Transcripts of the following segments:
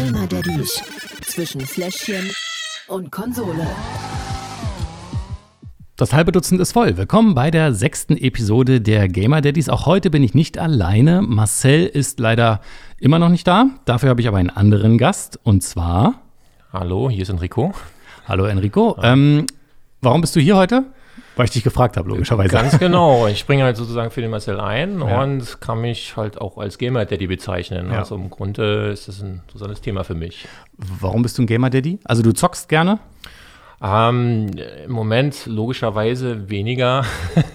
Gamer Daddies zwischen Fläschchen und Konsole. Das halbe Dutzend ist voll. Willkommen bei der sechsten Episode der Gamer Daddies. Auch heute bin ich nicht alleine. Marcel ist leider immer noch nicht da. Dafür habe ich aber einen anderen Gast und zwar. Hallo, hier ist Enrico. Hallo Enrico. Ähm, warum bist du hier heute? Weil ich dich gefragt habe, logischerweise. Ganz genau. Ich springe halt sozusagen für den Marcel ein ja. und kann mich halt auch als Gamer Daddy bezeichnen. Ja. Also im Grunde ist das ein interessantes Thema für mich. Warum bist du ein Gamer Daddy? Also du zockst gerne? Ähm, Im Moment logischerweise weniger,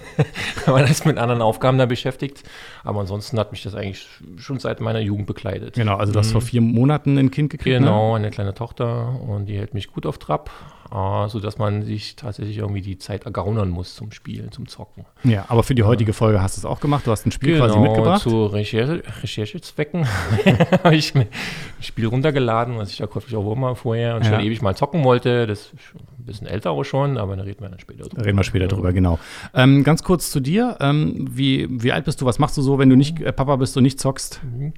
weil man ist mit anderen Aufgaben da beschäftigt. Aber ansonsten hat mich das eigentlich schon seit meiner Jugend begleitet. Genau, also du hast mhm. vor vier Monaten ein Kind gekriegt. Ne? Genau, ne? eine kleine Tochter und die hält mich gut auf Trab äh, sodass man sich tatsächlich irgendwie die Zeit ergaunern muss zum Spielen, zum Zocken. Ja, aber für die heutige Folge hast du es auch gemacht. Du hast ein Spiel genau, quasi mitgebracht. zu Recherche, Recherchezwecken habe ich mir ein Spiel runtergeladen, was ich ja käuflich auch immer vorher und ja. schon ewig mal zocken wollte. Das ist ein bisschen älter auch schon, aber da reden wir dann später drüber. Reden wir später drüber, genau. Ähm, ganz kurz zu dir. Ähm, wie, wie alt bist du? Was machst du so, wenn du nicht äh, Papa bist und nicht zockst? Mhm.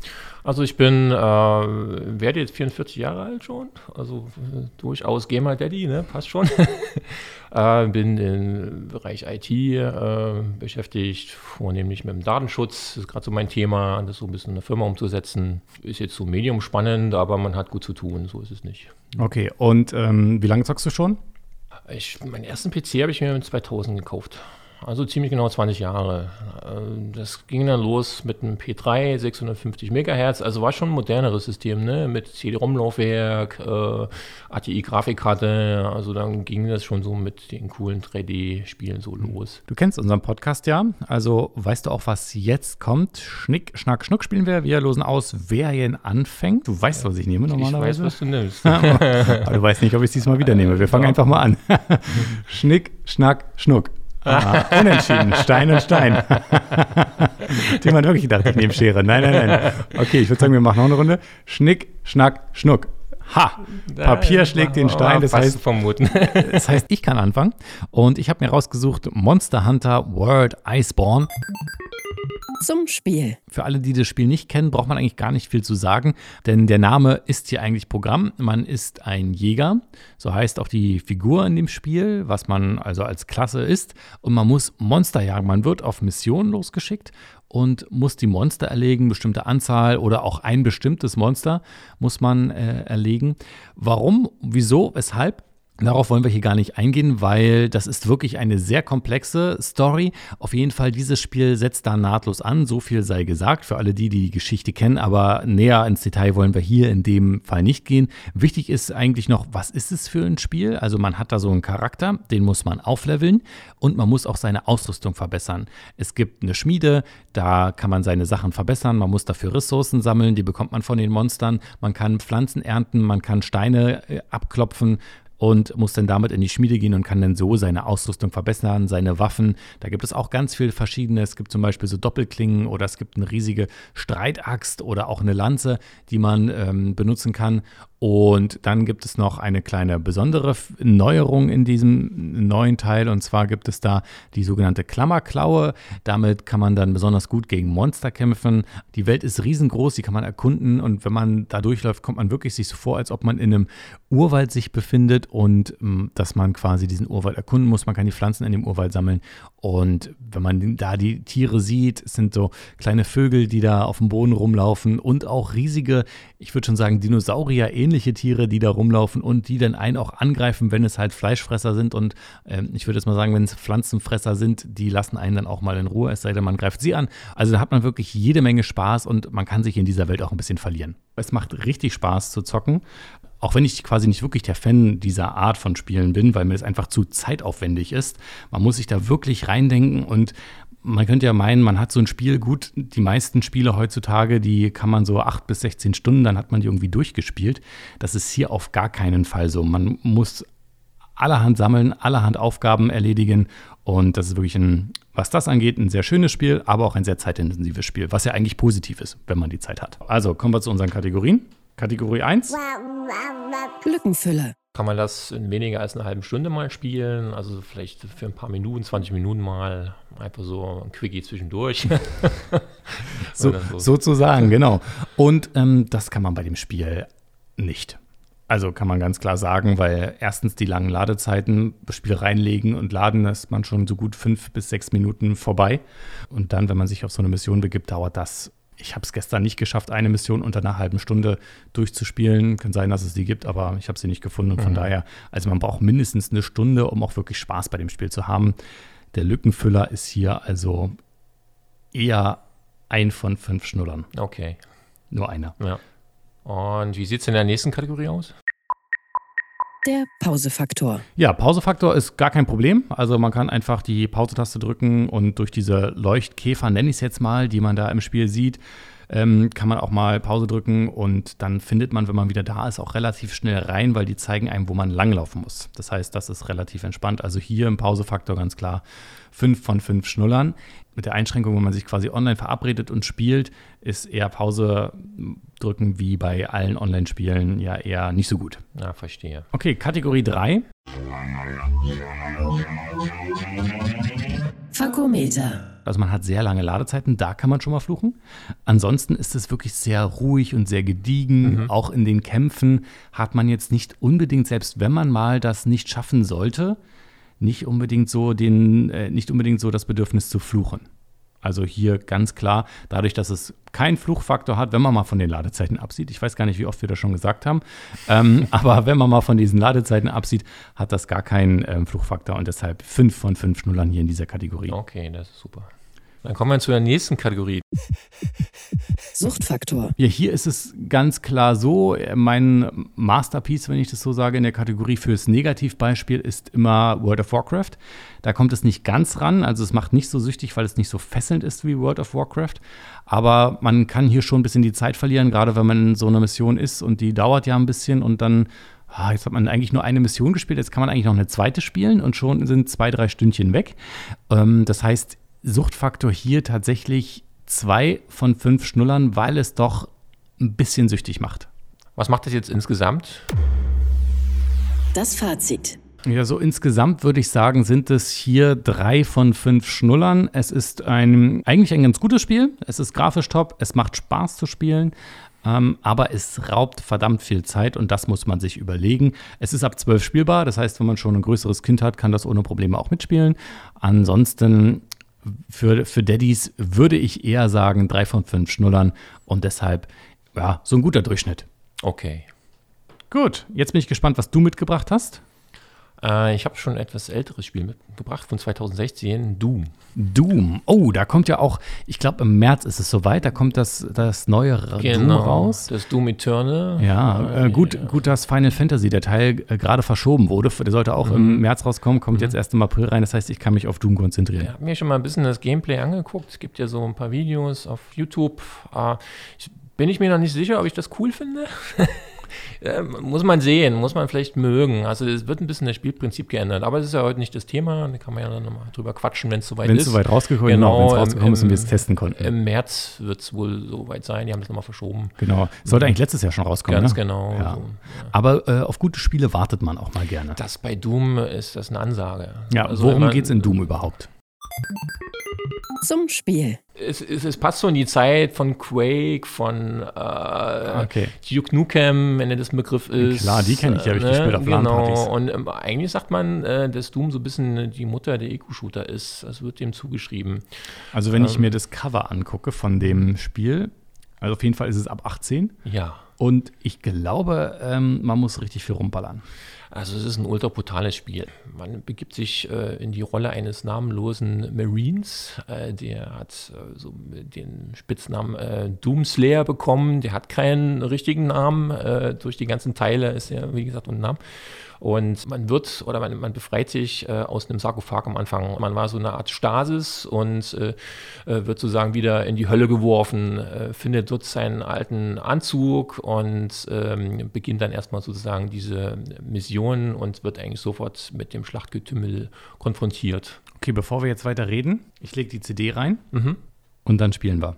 Also ich bin, äh, werde jetzt 44 Jahre alt schon, also äh, durchaus Gamer Daddy, ne? Passt schon. äh, bin im Bereich IT äh, beschäftigt, vornehmlich mit dem Datenschutz, das ist gerade so mein Thema, das so ein bisschen in der Firma umzusetzen. Ist jetzt so medium spannend, aber man hat gut zu tun, so ist es nicht. Okay, und ähm, wie lange zockst du schon? Ich, meinen ersten PC habe ich mir in 2000 gekauft. Also ziemlich genau 20 Jahre. Äh, das ging dann los mit einem P3, 650 Megahertz, also war schon ein moderneres System, ne? mit CD-ROM-Laufwerk, äh, ATI-Grafikkarte, also dann ging das schon so mit den coolen 3D-Spielen so los. Du kennst unseren Podcast ja, also weißt du auch, was jetzt kommt? Schnick, Schnack, Schnuck spielen wir, wir losen aus, wer hier anfängt. Du weißt, was ich nehme normalerweise. Ich weiß, was du nimmst. Aber du weißt nicht, ob ich es diesmal wieder nehme. Wir fangen einfach mal an. Schnick, Schnack, Schnuck. Ah, unentschieden, Stein und Stein. Die man wirklich gedacht, ich nehme Schere. Nein, nein, nein. Okay, ich würde sagen, wir machen noch eine Runde. Schnick, Schnack, Schnuck. Ha! Papier schlägt den Stein. Das heißt, vermuten. das heißt, ich kann anfangen. Und ich habe mir rausgesucht Monster Hunter World Iceborne zum Spiel. Für alle, die das Spiel nicht kennen, braucht man eigentlich gar nicht viel zu sagen, denn der Name ist hier eigentlich Programm. Man ist ein Jäger, so heißt auch die Figur in dem Spiel, was man also als Klasse ist. Und man muss Monster jagen. Man wird auf Missionen losgeschickt und muss die Monster erlegen, bestimmte Anzahl oder auch ein bestimmtes Monster muss man äh, erlegen. Warum, wieso, weshalb? Darauf wollen wir hier gar nicht eingehen, weil das ist wirklich eine sehr komplexe Story. Auf jeden Fall, dieses Spiel setzt da nahtlos an. So viel sei gesagt für alle die, die Geschichte kennen, aber näher ins Detail wollen wir hier in dem Fall nicht gehen. Wichtig ist eigentlich noch, was ist es für ein Spiel? Also man hat da so einen Charakter, den muss man aufleveln und man muss auch seine Ausrüstung verbessern. Es gibt eine Schmiede, da kann man seine Sachen verbessern, man muss dafür Ressourcen sammeln, die bekommt man von den Monstern. Man kann Pflanzen ernten, man kann Steine äh, abklopfen, und muss dann damit in die Schmiede gehen und kann dann so seine Ausrüstung verbessern, seine Waffen. Da gibt es auch ganz viele verschiedene. Es gibt zum Beispiel so Doppelklingen oder es gibt eine riesige Streitaxt oder auch eine Lanze, die man ähm, benutzen kann. Und dann gibt es noch eine kleine besondere Neuerung in diesem neuen Teil. Und zwar gibt es da die sogenannte Klammerklaue. Damit kann man dann besonders gut gegen Monster kämpfen. Die Welt ist riesengroß, die kann man erkunden. Und wenn man da durchläuft, kommt man wirklich sich so vor, als ob man in einem Urwald sich befindet und ähm, dass man quasi diesen Urwald erkunden muss. Man kann die Pflanzen in dem Urwald sammeln. Und wenn man da die Tiere sieht, es sind so kleine Vögel, die da auf dem Boden rumlaufen und auch riesige, ich würde schon sagen, Dinosaurier ähnlich ähnliche Tiere, die da rumlaufen und die dann einen auch angreifen, wenn es halt Fleischfresser sind. Und ähm, ich würde jetzt mal sagen, wenn es Pflanzenfresser sind, die lassen einen dann auch mal in Ruhe, es sei denn, man greift sie an. Also da hat man wirklich jede Menge Spaß und man kann sich in dieser Welt auch ein bisschen verlieren. Es macht richtig Spaß zu zocken auch wenn ich quasi nicht wirklich der Fan dieser Art von Spielen bin, weil mir das einfach zu zeitaufwendig ist. Man muss sich da wirklich reindenken und man könnte ja meinen, man hat so ein Spiel gut. Die meisten Spiele heutzutage, die kann man so acht bis 16 Stunden, dann hat man die irgendwie durchgespielt. Das ist hier auf gar keinen Fall so. Man muss allerhand sammeln, allerhand Aufgaben erledigen. Und das ist wirklich ein, was das angeht, ein sehr schönes Spiel, aber auch ein sehr zeitintensives Spiel, was ja eigentlich positiv ist, wenn man die Zeit hat. Also kommen wir zu unseren Kategorien. Kategorie 1. Lückenfülle. Kann man das in weniger als einer halben Stunde mal spielen? Also vielleicht für ein paar Minuten, 20 Minuten mal einfach so ein Quickie zwischendurch. so, so. Sozusagen, genau. Und ähm, das kann man bei dem Spiel nicht. Also kann man ganz klar sagen, weil erstens die langen Ladezeiten, das Spiel reinlegen und laden, da ist man schon so gut fünf bis sechs Minuten vorbei. Und dann, wenn man sich auf so eine Mission begibt, dauert das. Ich habe es gestern nicht geschafft, eine Mission unter einer halben Stunde durchzuspielen. Kann sein, dass es die gibt, aber ich habe sie nicht gefunden. Und von mhm. daher, also man braucht mindestens eine Stunde, um auch wirklich Spaß bei dem Spiel zu haben. Der Lückenfüller ist hier also eher ein von fünf Schnullern. Okay. Nur einer. Ja. Und wie sieht es in der nächsten Kategorie aus? Der Pausefaktor. Ja, Pausefaktor ist gar kein Problem. Also man kann einfach die Pause-Taste drücken und durch diese Leuchtkäfer, nenne ich es jetzt mal, die man da im Spiel sieht, ähm, kann man auch mal Pause drücken und dann findet man, wenn man wieder da ist, auch relativ schnell rein, weil die zeigen einem, wo man langlaufen muss. Das heißt, das ist relativ entspannt. Also hier im Pausefaktor ganz klar 5 von 5 Schnullern. Mit der Einschränkung, wenn man sich quasi online verabredet und spielt, ist eher Pause drücken wie bei allen Online-Spielen ja eher nicht so gut. Ja, verstehe. Okay, Kategorie 3. Fakometer. Also man hat sehr lange Ladezeiten, da kann man schon mal fluchen. Ansonsten ist es wirklich sehr ruhig und sehr gediegen. Mhm. Auch in den Kämpfen hat man jetzt nicht unbedingt, selbst wenn man mal das nicht schaffen sollte, nicht unbedingt so den, äh, nicht unbedingt so das Bedürfnis zu fluchen. Also hier ganz klar, dadurch, dass es keinen Fluchfaktor hat, wenn man mal von den Ladezeiten absieht. Ich weiß gar nicht, wie oft wir das schon gesagt haben. Ähm, aber wenn man mal von diesen Ladezeiten absieht, hat das gar keinen ähm, Fluchfaktor und deshalb fünf von fünf Schnullern hier in dieser Kategorie. Okay, das ist super. Dann kommen wir zu der nächsten Kategorie. Suchtfaktor. Ja, hier ist es ganz klar so, mein Masterpiece, wenn ich das so sage, in der Kategorie fürs Negativbeispiel ist immer World of Warcraft. Da kommt es nicht ganz ran, also es macht nicht so süchtig, weil es nicht so fesselnd ist wie World of Warcraft. Aber man kann hier schon ein bisschen die Zeit verlieren, gerade wenn man in so einer Mission ist und die dauert ja ein bisschen und dann ah, jetzt hat man eigentlich nur eine Mission gespielt, jetzt kann man eigentlich noch eine zweite spielen und schon sind zwei, drei Stündchen weg. Ähm, das heißt, Suchtfaktor hier tatsächlich zwei von fünf Schnullern, weil es doch ein bisschen süchtig macht. Was macht das jetzt insgesamt? Das Fazit. Ja, so insgesamt würde ich sagen, sind es hier drei von fünf Schnullern. Es ist ein, eigentlich ein ganz gutes Spiel. Es ist grafisch top. Es macht Spaß zu spielen. Ähm, aber es raubt verdammt viel Zeit und das muss man sich überlegen. Es ist ab zwölf spielbar. Das heißt, wenn man schon ein größeres Kind hat, kann das ohne Probleme auch mitspielen. Ansonsten für, für Daddys würde ich eher sagen, drei von fünf Schnullern und deshalb, ja, so ein guter Durchschnitt. Okay. Gut, jetzt bin ich gespannt, was du mitgebracht hast. Äh, ich habe schon ein etwas älteres Spiel mitgebracht von 2016, Doom. Doom. Oh, da kommt ja auch, ich glaube im März ist es soweit, da kommt das, das neue genau, Doom raus. Das Doom Eternal. Ja, äh, gut, gut, dass Final Fantasy, der Teil äh, gerade verschoben wurde. Der sollte auch mhm. im März rauskommen, kommt mhm. jetzt erst im April rein. Das heißt, ich kann mich auf Doom konzentrieren. Ich habe mir schon mal ein bisschen das Gameplay angeguckt. Es gibt ja so ein paar Videos auf YouTube. Äh, ich, bin ich mir noch nicht sicher, ob ich das cool finde. muss man sehen, muss man vielleicht mögen. Also es wird ein bisschen das Spielprinzip geändert, aber es ist ja heute nicht das Thema. Da kann man ja dann nochmal drüber quatschen, wenn es soweit ist. Wenn es soweit rausgekommen, genau, genau es rausgekommen ist und wir es testen konnten. Im März wird es wohl soweit sein. Die haben das nochmal verschoben. Genau. Sollte eigentlich letztes Jahr schon rauskommen. Ganz ne? genau. Ja. So, ja. Aber äh, auf gute Spiele wartet man auch mal gerne. Das bei Doom ist das eine Ansage. Ja, also worum geht es in Doom überhaupt? Zum Spiel. Es, es, es, passt so in die Zeit von Quake, von äh, okay. Duke Nukem, wenn er das ein Begriff ist. Klar, die kenne ich, die habe ich ne? gespielt auf Genau, und ähm, eigentlich sagt man, äh, dass Doom so ein bisschen die Mutter der Eco-Shooter ist. Das wird dem zugeschrieben. Also wenn ähm, ich mir das Cover angucke von dem Spiel, also auf jeden Fall ist es ab 18. Ja. Und ich glaube, ähm, man muss richtig viel rumballern. Also es ist ein ultra brutales Spiel. Man begibt sich äh, in die Rolle eines namenlosen Marines. Äh, der hat äh, so den Spitznamen äh, Doomslayer bekommen. Der hat keinen richtigen Namen. Äh, durch die ganzen Teile ist er, wie gesagt, ohne Namen. Und man wird oder man, man befreit sich äh, aus einem Sarkophag am Anfang. Man war so eine Art Stasis und äh, äh, wird sozusagen wieder in die Hölle geworfen, äh, findet dort seinen alten Anzug und ähm, beginnt dann erstmal sozusagen diese Mission und wird eigentlich sofort mit dem Schlachtgetümmel konfrontiert. Okay, bevor wir jetzt weiter reden, ich lege die CD rein mhm. und dann spielen wir.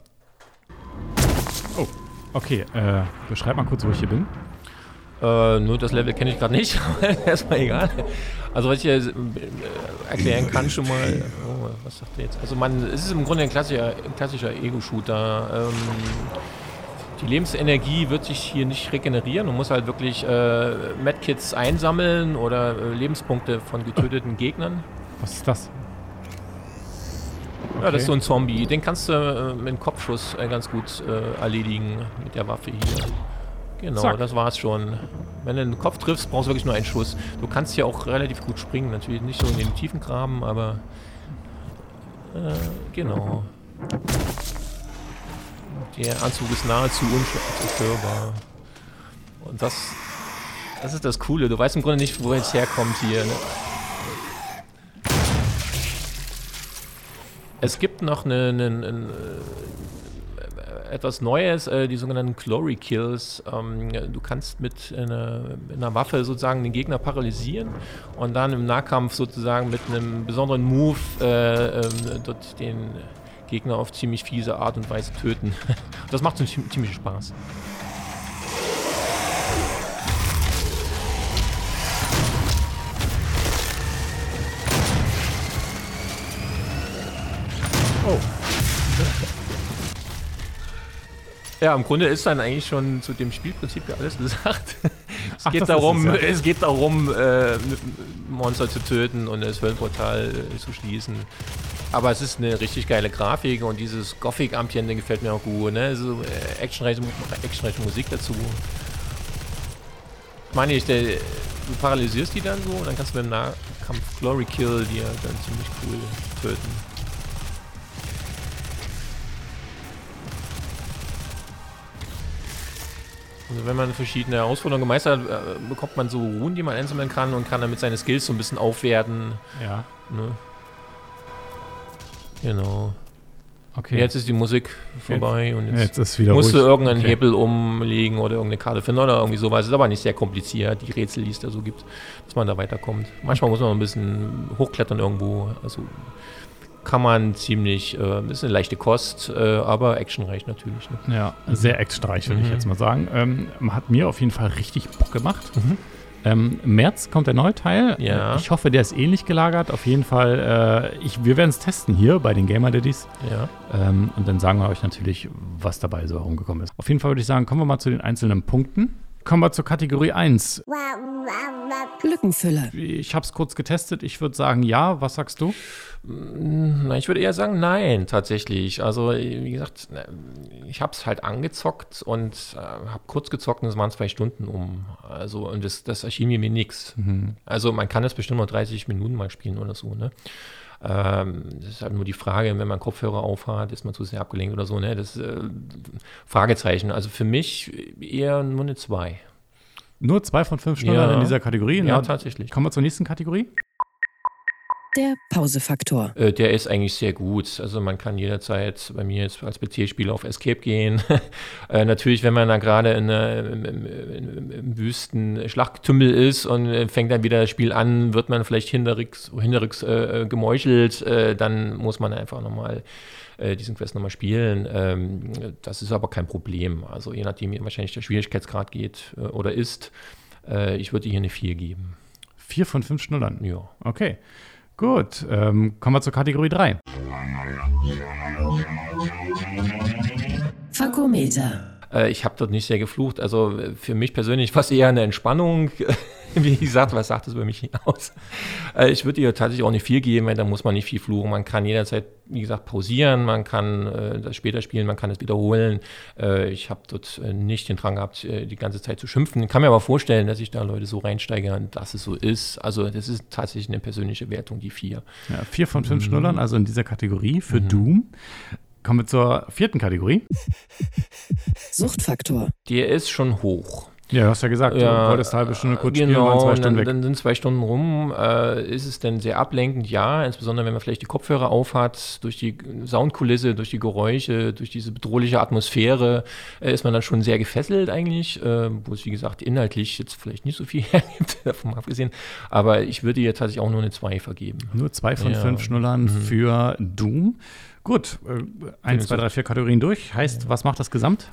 Oh, okay. Äh, beschreib mal kurz, wo ich hier bin. Äh, nur das Level kenne ich gerade nicht, aber erstmal egal. Also was ich hier äh, erklären kann schon mal, oh, was sagt er jetzt? Also man, es ist im Grunde ein klassischer, klassischer Ego-Shooter. Ähm, Die Lebensenergie wird sich hier nicht regenerieren. Du musst halt wirklich äh, Medkits einsammeln oder äh, Lebenspunkte von getöteten Gegnern. Was ist das? Ja, das ist so ein Zombie. Den kannst du äh, mit einem Kopfschuss äh, ganz gut äh, erledigen mit der Waffe hier. Genau, Zack. das war's schon. Wenn du den Kopf triffst, brauchst du wirklich nur einen Schuss. Du kannst hier auch relativ gut springen. Natürlich nicht so in den tiefen Graben, aber äh, genau. Der Anzug ist nahezu unzerstörbar. Und das, das ist das Coole. Du weißt im Grunde nicht, wo es herkommt hier. Ne? Es gibt noch eine, eine, eine, äh, etwas Neues, äh, die sogenannten Glory Kills. Ähm, du kannst mit einer, mit einer Waffe sozusagen den Gegner paralysieren und dann im Nahkampf sozusagen mit einem besonderen Move äh, ähm, dort den Gegner auf ziemlich fiese Art und Weise töten. Das macht ziemlich, ziemlich Spaß. Oh. Ja, im Grunde ist dann eigentlich schon zu dem Spielprinzip ja alles gesagt. Es Ach, geht darum, es, ja. es geht darum, äh, Monster zu töten und das Höllenportal äh, zu schließen. Aber es ist eine richtig geile Grafik und dieses Gothic-Ambiente gefällt mir auch gut. Ne? So äh, actionreiche, actionreiche Musik dazu. Ich meine, ich, der, du paralysierst die dann so und dann kannst du mit dem Nahkampf Glory Kill die ja dann ziemlich cool töten. Also wenn man verschiedene Herausforderungen gemeistert hat, äh, bekommt man so Runen, die man einsammeln kann und kann damit seine Skills so ein bisschen aufwerten. Ja. Ne? Genau. Okay. Jetzt ist die Musik vorbei und jetzt, Jetzt ist musst du ruhig. irgendeinen Okay. Hebel umlegen oder irgendeine Karte finden oder irgendwie sowas. Ist aber nicht sehr kompliziert, die Rätsel, die es da so gibt, dass man da weiterkommt. Manchmal muss man ein bisschen hochklettern irgendwo. Also kann man ziemlich, äh, ist eine leichte Kost, äh, aber actionreich natürlich. Ne? Ja, sehr actionreich, würde ich Mhm. jetzt mal sagen. Ähm, hat mir auf jeden Fall richtig Bock gemacht. Mhm. Ähm, Im März kommt der neue Teil. Ja. Ich hoffe, der ist ähnlich gelagert. Auf jeden Fall, äh, ich, wir werden es testen hier bei den Gamer Daddies. Ja. Ähm, und dann sagen wir euch natürlich, was dabei so herumgekommen ist. Auf jeden Fall würde ich sagen, kommen wir mal zu den einzelnen Punkten. Kommen wir zur Kategorie 1. Lückenfüller. Ich habe es kurz getestet. Ich würde sagen, ja. Was sagst du? Na, ich würde eher sagen, nein, tatsächlich. Also, wie gesagt, ich habe es halt angezockt und äh, habe kurz gezockt und es waren zwei Stunden um. Also, und das, das erschien mir wie nix. Also, man kann es bestimmt noch 30 Minuten mal spielen oder so, ne? Ähm, das ist halt nur die Frage, wenn man Kopfhörer aufhat, ist man zu sehr abgelenkt oder so, ne? Das äh, Fragezeichen. Also für mich eher nur eine 2. Nur zwei von fünf Stunden Ja. in dieser Kategorie. Ja, Na, tatsächlich. kommen wir zur nächsten Kategorie. Der Pausefaktor. Äh, der ist eigentlich sehr gut. Also man kann jederzeit bei mir jetzt als PC-Spieler auf Escape gehen. äh, natürlich, wenn man da gerade in, äh, im, im, im wüsten Schlachtgetümmel ist und äh, fängt dann wieder das Spiel an, wird man vielleicht hinterrücks, hinterrücks äh, äh, gemeuchelt, äh, dann muss man einfach nochmal äh, diesen Quest nochmal spielen. Ähm, das ist aber kein Problem. Also je nachdem, wie wahrscheinlich der Schwierigkeitsgrad geht äh, oder ist, äh, ich würde hier eine 4 geben. Vier von fünf Schnullern. Ja. Okay. Gut. Ähm, kommen wir zur Kategorie 3. Fakometer. Äh, ich habe dort nicht sehr geflucht. Also äh, für mich persönlich war es eher eine Entspannung. Wie gesagt, was sagt das über mich aus? Äh, ich würde ihr tatsächlich auch nicht viel geben, weil da muss man nicht viel fluchen. Man kann jederzeit, wie gesagt, pausieren, man kann äh, das später spielen, man kann es wiederholen. Äh, ich habe dort äh, nicht den Drang gehabt, äh, die ganze Zeit zu schimpfen. Ich kann mir aber vorstellen, dass sich da Leute so reinsteigern, dass es so ist. Also das ist tatsächlich eine persönliche Wertung, die vier. Ja, vier von Mhm. fünf Schnullern, also in dieser Kategorie für Doom. Kommen wir zur vierten Kategorie. Suchtfaktor. Der ist schon hoch. Ja, du hast ja gesagt, du wolltest eine halbe Stunde kurz spielen, waren genau, zwei und Stunden dann, weg. dann sind zwei Stunden rum. Äh, ist es denn sehr ablenkend? Ja, insbesondere wenn man vielleicht die Kopfhörer aufhat, durch die Soundkulisse, durch die Geräusche, durch diese bedrohliche Atmosphäre, äh, ist man dann schon sehr gefesselt eigentlich, äh, wo es wie gesagt inhaltlich jetzt vielleicht nicht so viel hergibt, davon abgesehen. Aber ich würde ihr tatsächlich auch nur eine 2 vergeben. Nur zwei von Ja. Mhm. fünf Schnullern für Doom. Gut, äh, eins, zwei, drei, vier Kategorien durch. Heißt, was macht das Gesamt?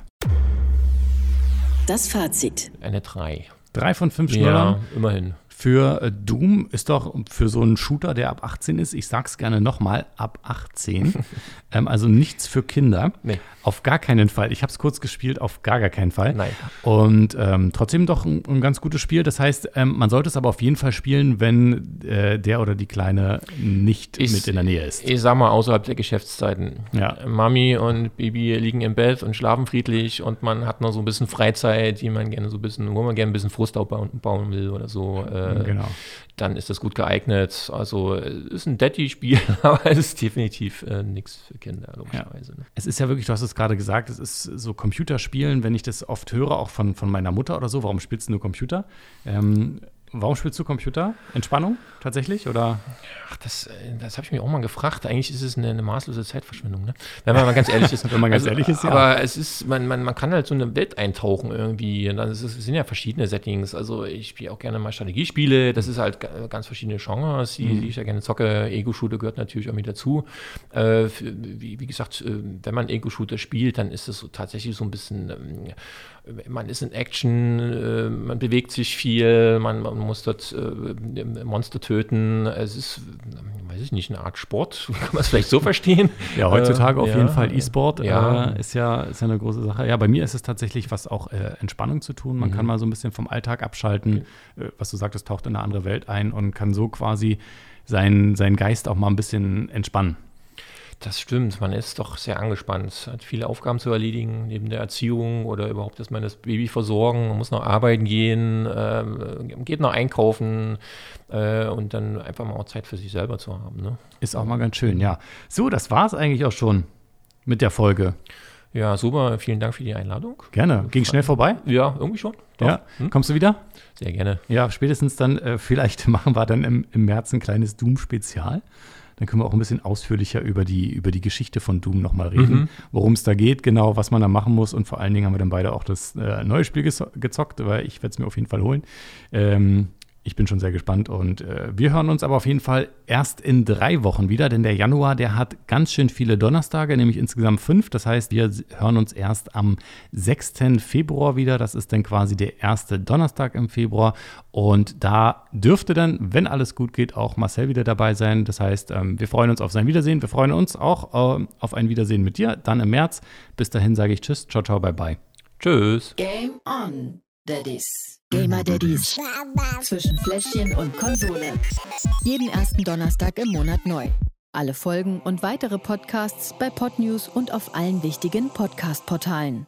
Das Fazit. Eine 3. Drei von fünf Schnullern Ja, immerhin. Für äh, Doom ist doch für so einen Shooter, der ab 18 ist, ich sag's gerne nochmal, ab 18. ähm, also nichts für Kinder. Nee. Auf gar keinen Fall. Ich habe es kurz gespielt, auf gar, gar keinen Fall. Nein. Und ähm, trotzdem doch ein, ein, ganz gutes Spiel. Das heißt, ähm, man sollte es aber auf jeden Fall spielen, wenn äh, der oder die Kleine nicht ich, mit in der Nähe ist. Ich sag mal, außerhalb der Geschäftszeiten. Ja. Mami und Baby liegen im Bett und schlafen friedlich und man hat noch so ein bisschen Freizeit, die man gerne so ein bisschen, wo man gerne ein bisschen Frust aufbauen bauen will oder so. Äh, genau. Dann ist das gut geeignet. Also ist ein Daddy-Spiel, aber es ist definitiv äh, nichts für Kinder, logischerweise. Ja. Ne? Es ist ja wirklich, du hast es gerade gesagt, es ist so Computerspielen, wenn ich das oft höre, auch von, von meiner Mutter oder so, warum spielst du nur Computer? Ähm, Warum spielst du Computer? Entspannung tatsächlich? Oder? Ach, das, äh, das habe ich mir auch mal gefragt. Eigentlich ist es eine, eine maßlose Zeitverschwendung, ne? wenn man mal ganz ehrlich ist. wenn man ganz also, ehrlich ist, ja. Aber es ist, man, man, man kann halt so eine Welt eintauchen irgendwie. Und dann ist es, sind ja verschiedene Settings. Also ich spiele auch gerne mal Strategiespiele. Das ist halt ganz verschiedene Genres, die, mhm. die ich ja gerne zocke. Ego-Shooter gehört natürlich auch mit dazu. Äh, wie, wie, gesagt, äh, wenn man Ego-Shooter spielt, dann ist es so tatsächlich so ein bisschen, ähm, man ist in Action, äh, man bewegt sich viel, man, man muss dort äh, Monster töten. Es ist, weiß ich nicht, eine Art Sport, kann man es vielleicht so verstehen? Ja, heutzutage äh, auf ja, jeden Fall E-Sport ja. Äh, ist, ja, ist ja eine große Sache. Ja, bei mir ist es tatsächlich was auch äh, Entspannung zu tun. Man mhm. kann mal so ein bisschen vom Alltag abschalten. Okay. Äh, was du sagtest, taucht in eine andere Welt ein und kann so quasi seinen, seinen Geist auch mal ein bisschen entspannen. Das stimmt, man ist doch sehr angespannt, hat viele Aufgaben zu erledigen, neben der Erziehung oder überhaupt erstmal das Baby versorgen, man muss noch arbeiten gehen, äh, geht noch einkaufen äh, und dann einfach mal auch Zeit für sich selber zu haben. Ne? Ist auch mal ganz schön, ja. So, das war es eigentlich auch schon mit der Folge. Ja, super. Vielen Dank für die Einladung. Gerne. Ging schnell vorbei? Ja, irgendwie schon. Doch. Ja. Hm? Kommst du wieder? Sehr gerne. Ja, spätestens dann, äh, vielleicht machen wir dann im, im März ein kleines Doom-Spezial. Dann können wir auch ein bisschen ausführlicher über die, über die Geschichte von Doom nochmal reden, mhm. worum es da geht, genau, was man da machen muss. Und vor allen Dingen haben wir dann beide auch das äh, neue Spiel gezockt, weil ich werde es mir auf jeden Fall holen. Ähm, ich bin schon sehr gespannt und äh, wir hören uns aber auf jeden Fall erst in drei Wochen wieder, denn der Januar, der hat ganz schön viele Donnerstage, nämlich insgesamt fünf. Das heißt, wir hören uns erst am 6. Februar wieder. Das ist dann quasi der erste Donnerstag im Februar und da dürfte dann, wenn alles gut geht, auch Marcel wieder dabei sein. Das heißt, ähm, wir freuen uns auf sein Wiedersehen. Wir freuen uns auch äh, auf ein Wiedersehen mit dir, dann im März. Bis dahin sage ich Tschüss, ciao, ciao, bye, bye. Tschüss. Game on, Daddies. Gamer Daddies. Zwischen Fläschchen und Konsole. Jeden ersten Donnerstag im Monat neu. Alle Folgen und weitere Podcasts bei Podnews und auf allen wichtigen Podcast-Portalen.